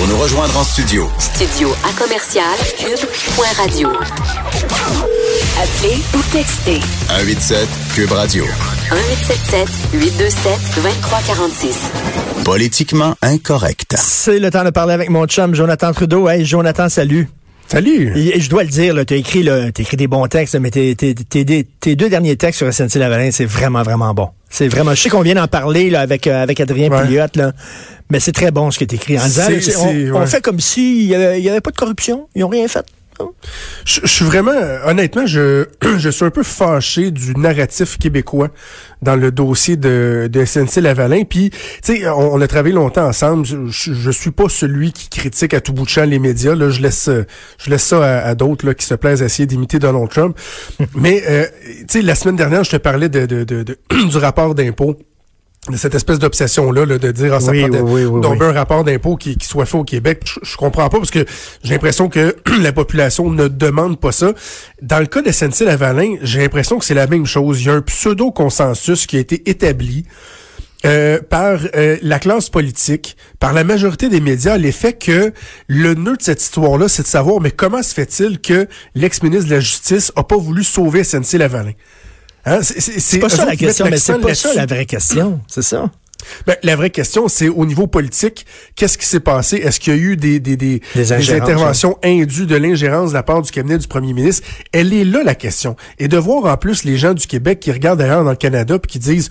Pour nous rejoindre en studio. Studio à commercial cube.radio. Appelez ou textez 187 Cube Radio. 1877 827 2346. Politiquement incorrect. C'est le temps de parler avec mon chum Jonathan Trudeau. Hey Jonathan, salut. Salut! Et, je dois le dire, tu as écrit, là, écrit des bons textes, mais tes, tes, tes, tes deux derniers textes sur SNC-Lavalin, c'est vraiment, vraiment bon. C'est vraiment, je sais qu'on vient d'en parler là, avec, euh, avec Adrien ouais. Là, mais c'est très bon ce qui est écrit. En disant, on, ouais. on, fait comme s'il n'y avait, avait, pas de corruption, ils n'ont rien fait. Je, je, suis vraiment, honnêtement, je, je suis un peu fâché du narratif québécois dans le dossier de, de SNC-Lavalin. Puis, tu sais, on, on, a travaillé longtemps ensemble. Je, je, suis pas celui qui critique à tout bout de champ les médias. Là, je laisse, je laisse ça à, à d'autres là qui se plaisent à essayer d'imiter Donald Trump. Mais, euh, tu sais, la semaine dernière, je te parlais de, de, de, de du rapport d'impôt de cette espèce d'obsession-là là, de dire ah, ça oui, prend oui, oui, donc un rapport d'impôt qui, qui, soit fait au Québec. Je, je comprends pas parce que j'ai l'impression que la population ne demande pas ça. Dans le cas de SNC-Lavalin, j'ai l'impression que c'est la même chose. Il y a un pseudo-consensus qui a été établi euh, par euh, la classe politique, par la majorité des médias, l'effet que le nœud de cette histoire-là, c'est de savoir, mais comment se fait-il que l'ex-ministre de la Justice a pas voulu sauver SNC-Lavalin? Hein? C'est pas ça la question, mais c'est pas ça la vraie question, c'est ça? Ben, la vraie question, c'est au niveau politique, qu'est-ce qui s'est passé? Est-ce qu'il y a eu des, des, des, des, interventions indues de l'ingérence de la part du cabinet du premier ministre? Elle est là, la question. Et de voir en plus les gens du Québec qui regardent d'ailleurs dans le Canada puis qui disent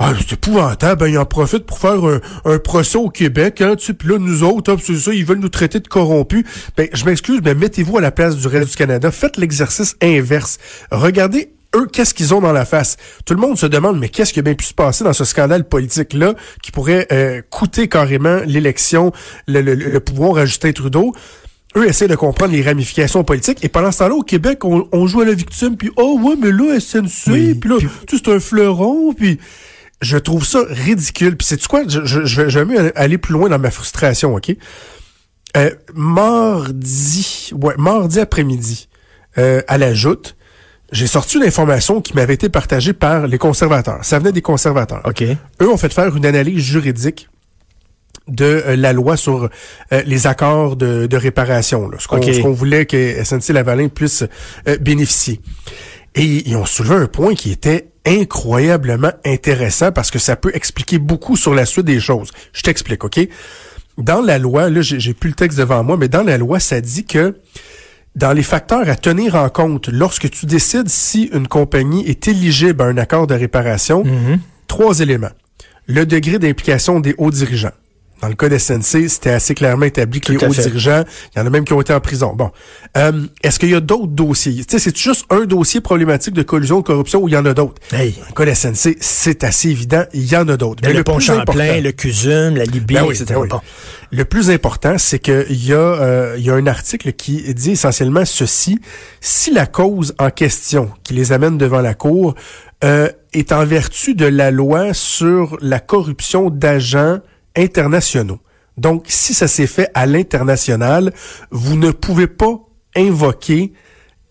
ah, c'est épouvantable, ben, ils en profitent pour faire un, un procès au Québec, hein, tu là, nous autres, c'est ça, ils veulent nous traiter de corrompus. Ben, je m'excuse, mais mettez-vous à la place du reste du Canada. Faites l'exercice inverse. Regardez eux, qu'est-ce qu'ils ont dans la face? Tout le monde se demande, mais qu'est-ce qui a bien pu se passer dans ce scandale politique-là qui pourrait euh, coûter carrément l'élection, le, le, le, pouvoir à Justin Trudeau? Eux essaient de comprendre les ramifications politiques. Et pendant ce temps-là, au Québec, on, on, joue à la victime, puis « Oh ouais, mais là, SNC, oui, puis là, tu c'est un fleuron, puis... » Je trouve ça ridicule. Puis c'est quoi? Je, je, je, vais aller plus loin dans ma frustration, OK? Euh, mardi, ouais, mardi après-midi, euh, à la joute, j'ai sorti une information qui m'avait été partagée par les conservateurs. Ça venait des conservateurs. OK. Eux ont fait faire une analyse juridique de euh, la loi sur euh, les accords de, de réparation, là, ce qu'on voulait que SNC-Lavalin puisse euh, bénéficier. Et ils ont soulevé un point qui était incroyablement intéressant parce que ça peut expliquer beaucoup sur la suite des choses. Je t'explique, OK? Dans la loi, là, j'ai plus le texte devant moi, mais dans la loi, ça dit que dans les facteurs à tenir en compte lorsque tu décides si une compagnie est éligible à un accord de réparation, Mhm. trois éléments. Le degré d'implication des hauts dirigeants. Dans le cas de SNC, c'était assez clairement établi que les hauts fait. dirigeants, il y en a même qui ont été en prison. Bon. Euh, Est-ce qu'il y a d'autres dossiers? Tu sais, c'est juste un dossier problématique de collusion de corruption ou il y en a d'autres? Hey. Dans le cas de SNC, c'est assez évident, il y en a d'autres. Le, le pont plus Champlain, important- le CUSUM, la Libye, Ben oui, etc. oui. Bon. Le plus important, c'est qu'il y, a, euh, il y a un article qui dit essentiellement ceci. Si la cause en question qui les amène devant la Cour euh, est en vertu de la loi sur la corruption d'agents internationaux. Donc, si ça s'est fait à l'international, vous ne pouvez pas invoquer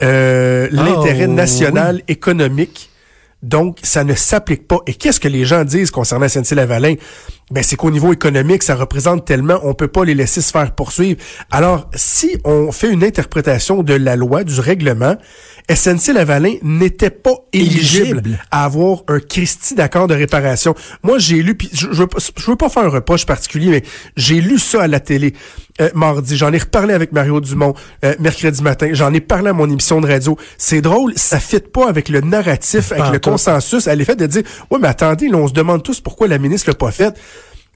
euh, l'intérêt Oh, national économique donc, ça ne s'applique pas. Et qu'est-ce que les gens disent concernant SNC-Lavalin? Ben, c'est qu'au niveau économique, ça représente tellement, on peut pas les laisser se faire poursuivre. Alors, si on fait une interprétation de la loi, du règlement, SNC-Lavalin n'était pas éligible, Éligible. à avoir un Christie d'accord de réparation. Moi, j'ai lu, puis je, je, veux pas- je veux pas faire un reproche particulier, mais j'ai lu ça à la télé euh, mardi. J'en ai reparlé avec Mario Dumont euh, mercredi matin. J'en ai parlé à mon émission de radio. C'est drôle, ça fit pas avec le narratif, avec le consensus, à l'effet de dire, ouais, mais attendez, là, on se demande tous pourquoi la ministre l'a pas fait.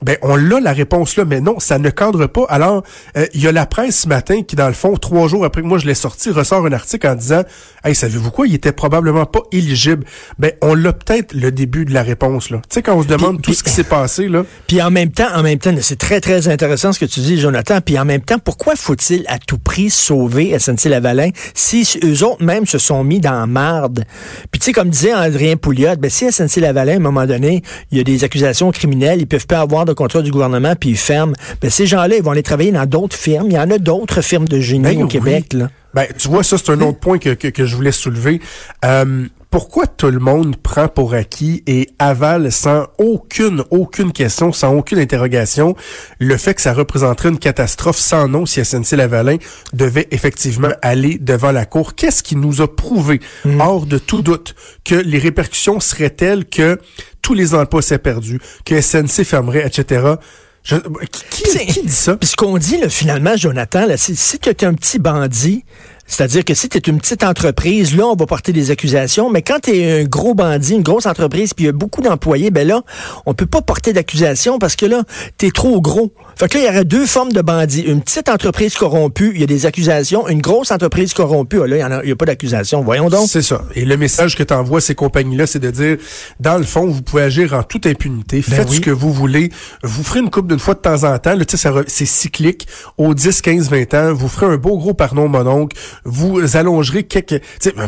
Ben, on l'a la réponse là, mais non, ça ne cadre pas. Alors, euh, il y a la presse ce matin qui, dans le fond, trois jours après que moi je l'ai sorti, ressort un article en disant Hey, savez-vous quoi, il était probablement pas éligible. Ben, on l'a peut-être le début de la réponse, là. Tu sais, quand on se demande tout ce qui s'est passé, là. Puis en même temps, en même temps, c'est très, très intéressant ce que tu dis, Jonathan. Puis en même temps, pourquoi faut-il à tout prix sauver SNC-Lavalin si eux autres même se sont mis dans marde? Puis tu sais, comme disait Adrien Pouliot, ben, si SNC-Lavalin, à un moment donné, il y a des accusations criminelles, ils peuvent pas avoir de contrat du gouvernement, puis ils ferment, ben, ces gens-là, ils vont aller travailler dans d'autres firmes. Il y en a d'autres firmes de génie Ben au oui. Québec, là. Ben, tu vois, ça, c'est un autre point que, que, que je voulais soulever. Euh, pourquoi tout le monde prend pour acquis et avale sans aucune, aucune question, sans aucune interrogation, le fait que ça représenterait une catastrophe sans nom si SNC-Lavalin devait effectivement aller devant la Cour? Qu'est-ce qui nous a prouvé, mm. hors de tout doute, que les répercussions seraient telles que tous les emplois seraient perdus, que SNC fermerait, etc., qui, qui, dit ça? Puis ce qu'on dit, là, finalement, Jonathan, là, si, si tu es un petit bandit, c'est-à-dire que si tu es une petite entreprise, là, on va porter des accusations, mais quand tu es un gros bandit, une grosse entreprise, puis il y a beaucoup d'employés, ben là, on peut pas porter d'accusation parce que là, tu es trop gros. Fait que là, il y aurait deux formes de bandits. Une petite entreprise corrompue, il y a des accusations. Une grosse entreprise corrompue, ah, là, il n'y a, pas d'accusation. Voyons donc. C'est ça. Et le message que tu envoies ces compagnies-là, c'est de dire, dans le fond, vous pouvez agir en toute impunité. Ben Faites ce que vous voulez. Vous ferez une coupe d'une fois de temps en temps. Là, c'est cyclique. Au 10, 15, 20 ans, vous ferez un beau gros pardon mononcle vous allongerez quelques...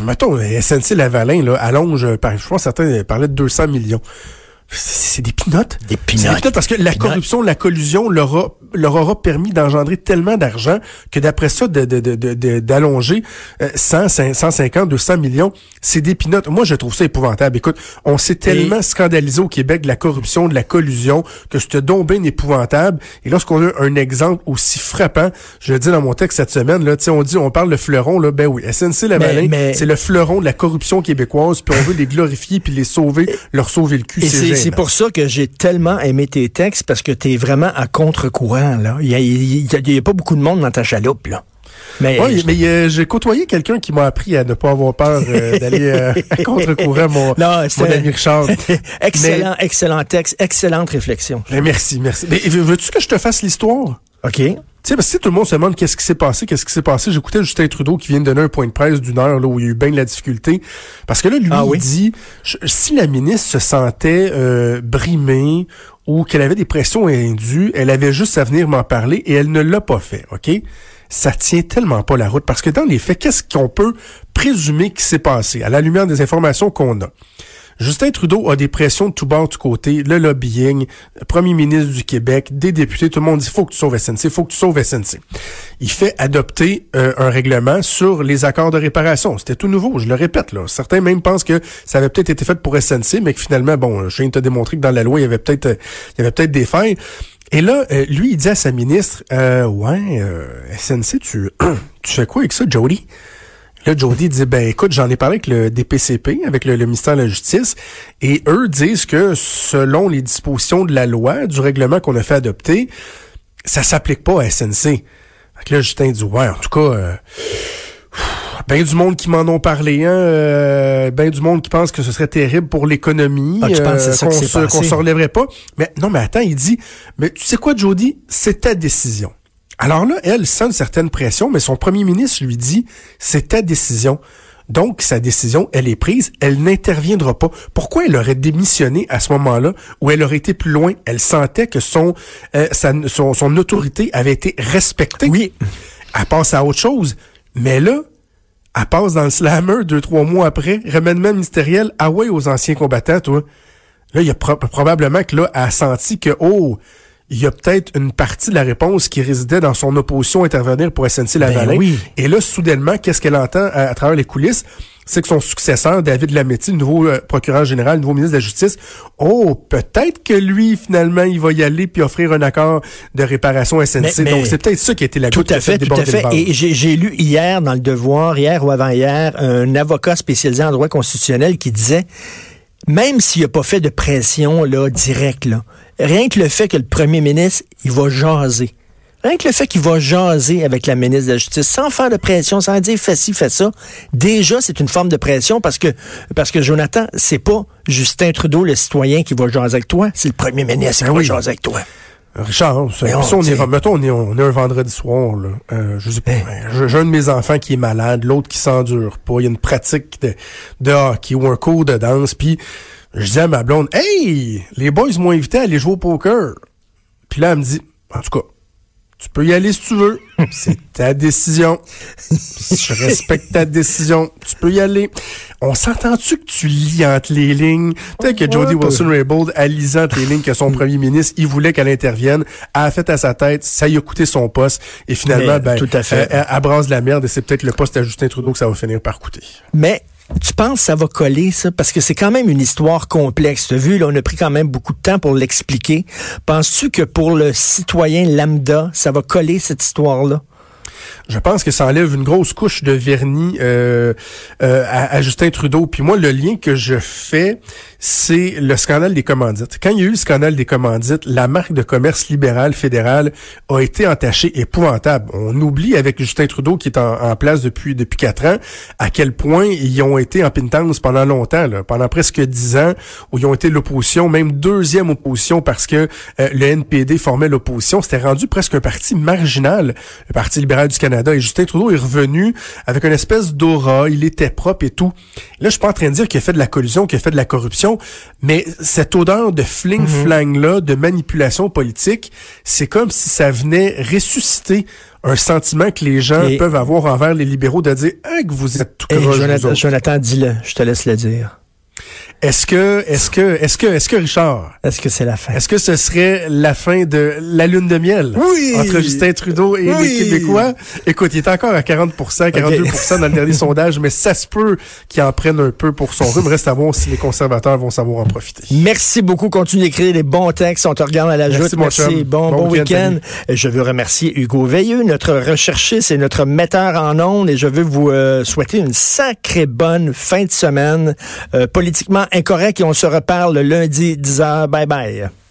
Mettons, SNC Lavalin, là, allonge, je pense certains parlaient de 200 millions. C'est des pinottes. Des pinottes. parce que la corruption, la collusion leur, a, leur aura permis d'engendrer tellement d'argent que d'après ça, d'allonger de, de, 100, 150, 200 millions, c'est des pinottes. Moi, je trouve ça épouvantable. Écoute, on s'est tellement scandalisé au Québec de la corruption, de la collusion, que c'était donc bien épouvantable. Et lorsqu'on a un exemple aussi frappant, je le dis dans mon texte cette semaine, là, on dit, on parle de fleuron, là, ben oui, SNC Lavalin, c'est le fleuron de la corruption québécoise, puis on veut les glorifier puis les sauver, leur sauver le cul. C'est c'est pour ça que j'ai tellement aimé tes textes parce que tu es vraiment à contre-courant. là. Il n'y a, pas beaucoup de monde dans ta chaloupe. là. Mais, oui, mais euh, j'ai côtoyé quelqu'un qui m'a appris à ne pas avoir peur euh, d'aller euh, à contre-courant, mon, non, mon ami Richard. excellent, excellent texte, excellente réflexion. Mais merci, merci. Mais veux-tu que je te fasse l'histoire? OK. Tu sais, parce que tout le monde se demande qu'est-ce qui s'est passé, qu'est-ce qui s'est passé. J'écoutais Justin Trudeau qui vient de donner un point de presse d'une heure là, où il y a eu bien de la difficulté. Parce que là, lui, ah il dit, si la ministre se sentait euh, brimée ou qu'elle avait des pressions indues, elle avait juste à venir m'en parler et elle ne l'a pas fait, OK? Ça tient tellement pas la route parce que dans les faits, qu'est-ce qu'on peut présumer qui s'est passé? À la lumière des informations qu'on a? Justin Trudeau a des pressions de tout bord, de côté, le lobbying, premier ministre du Québec, des députés, tout le monde dit faut que tu sauves SNC, faut que tu sauves SNC. Il fait adopter euh, un règlement sur les accords de réparation. C'était tout nouveau, je le répète là. Certains même pensent que ça avait peut-être été fait pour SNC, mais que finalement, bon, je viens de te démontrer que dans la loi, il y avait peut-être il y avait peut-être des failles. Et là, euh, lui, il dit à sa ministre, euh, ouais, SNC, tu, tu fais quoi avec ça, Jody? Là, Jody dit, ben écoute, j'en ai parlé avec le DPCP, avec le, ministère de la Justice, et eux disent que selon les dispositions de la loi, du règlement qu'on a fait adopter, ça s'applique pas à SNC. Fait que là, Justin dit, ouais, en tout cas... Euh, ben du monde qui m'en ont parlé, hein, euh, ben du monde qui pense que ce serait terrible pour l'économie, ah, euh, qu'on se, qu'on se relèverait pas. Mais non, mais attends, il dit, mais tu sais quoi, Jody, c'est ta décision. Alors là, elle sent une certaine pression, mais son premier ministre lui dit, c'est ta décision. Donc, sa décision, elle est prise, elle n'interviendra pas. Pourquoi elle aurait démissionné à ce moment-là, où elle aurait été plus loin? Elle sentait que son, euh, son, son, autorité avait été respectée. Oui. Elle passe à autre chose. Mais là, elle passe dans le slammer deux, trois mois après, remènement ministériel, ah ouais, aux anciens combattants, toi. Là, il y a probablement que là, elle a senti que, oh, il y a peut-être une partie de la réponse qui résidait dans son opposition à intervenir pour SNC Lavalin. Ben Et là, soudainement, qu'est-ce qu'elle entend à, travers les coulisses? C'est que son successeur, David Lametti, le nouveau euh, procureur général, le nouveau ministre de la Justice, oh, peut-être que lui, finalement, il va y aller puis offrir un accord de réparation SNC. Donc, c'est peut-être ça qui a été la Tout à fait, tout à fait. Et j'ai lu hier dans le Devoir, hier ou avant-hier, un avocat spécialisé en droit constitutionnel qui disait, même s'il n'a pas fait de pression là directe, là, rien que le fait que le premier ministre, il va jaser. Rien que le fait qu'il va jaser avec la ministre de la Justice, sans faire de pression, sans dire fais ci, fais ça, déjà c'est une forme de pression parce que parce que Jonathan, c'est pas Justin Trudeau, le citoyen, qui va jaser avec toi, c'est le premier ministre qui ben va jaser avec toi. Richard, on, est, mettons, on est, on est un vendredi soir, là. Euh, je sais pas, ben. j'ai un de mes enfants qui est malade, l'autre qui s'endure pas. Il y a une pratique de, de hockey ou un cours de danse, puis je dis à ma blonde, hey, les boys m'ont invité à aller jouer au poker. Puis là, elle me dit, en tout cas, tu peux y aller si tu veux. C'est ta décision. Je respecte ta décision. Tu peux y aller. On s'entend-tu que tu lis entre les lignes? Peut-être que Jody Wilson-Raybould a lisé entre les lignes que son premier ministre, il voulait qu'elle intervienne, a fait à sa tête, ça y a coûté son poste, et finalement, ben, tout à fait. Elle, elle, la merde, et c'est peut-être le poste à Justin Trudeau que ça va finir par coûter. Mais Tu penses que ça va coller, ça? Parce que c'est quand même une histoire complexe. Tu as vu, là, on a pris quand même beaucoup de temps pour l'expliquer. Penses-tu que pour le citoyen lambda, ça va coller cette histoire-là? Je pense que ça enlève une grosse couche de vernis euh, euh, à, Justin Trudeau. Puis moi, le lien que je fais, c'est le scandale des commandites. Quand il y a eu le scandale des commandites, la marque de commerce libérale fédérale a été entachée épouvantable. On oublie avec Justin Trudeau qui est en, place depuis depuis quatre ans à quel point ils ont été en pintance pendant longtemps, là, pendant presque dix ans, où ils ont été l'opposition, même deuxième opposition parce que euh, le NPD formait l'opposition. C'était rendu presque un parti marginal, le Parti libéral du Canada. Et Justin Trudeau est revenu avec une espèce d'aura, il était propre et tout. Là, je suis pas en train de dire qu'il a fait de la collusion, qu'il a fait de la corruption mais cette odeur de fling-flang-là, de manipulation politique, c'est comme si ça venait ressusciter un sentiment que les gens peuvent avoir envers les libéraux de dire ah, que vous êtes tout Jonathan, Jonathan dis-le, je te laisse le dire. Est-ce que, est-ce que, est-ce que, est-ce que Richard? Est-ce que c'est la fin? Est-ce que ce serait la fin de la lune de miel? Oui! Entre Justin Trudeau et les Québécois? Écoute, il est encore à 40% 42% dans le dernier sondage, mais ça se peut qu'il en prenne un peu pour son rhume. Reste à voir si les conservateurs vont savoir en profiter. Merci beaucoup. Continue d'écrire des bons textes. On te regarde à la joute. Merci. Bon, bon, week-end. je veux remercier Hugo Veilleux, notre recherchiste et notre metteur en ondes. Et je veux vous euh, souhaiter une sacrée bonne fin de semaine. Euh, politiquement incorrect et on se reparle lundi 10h. Bye bye.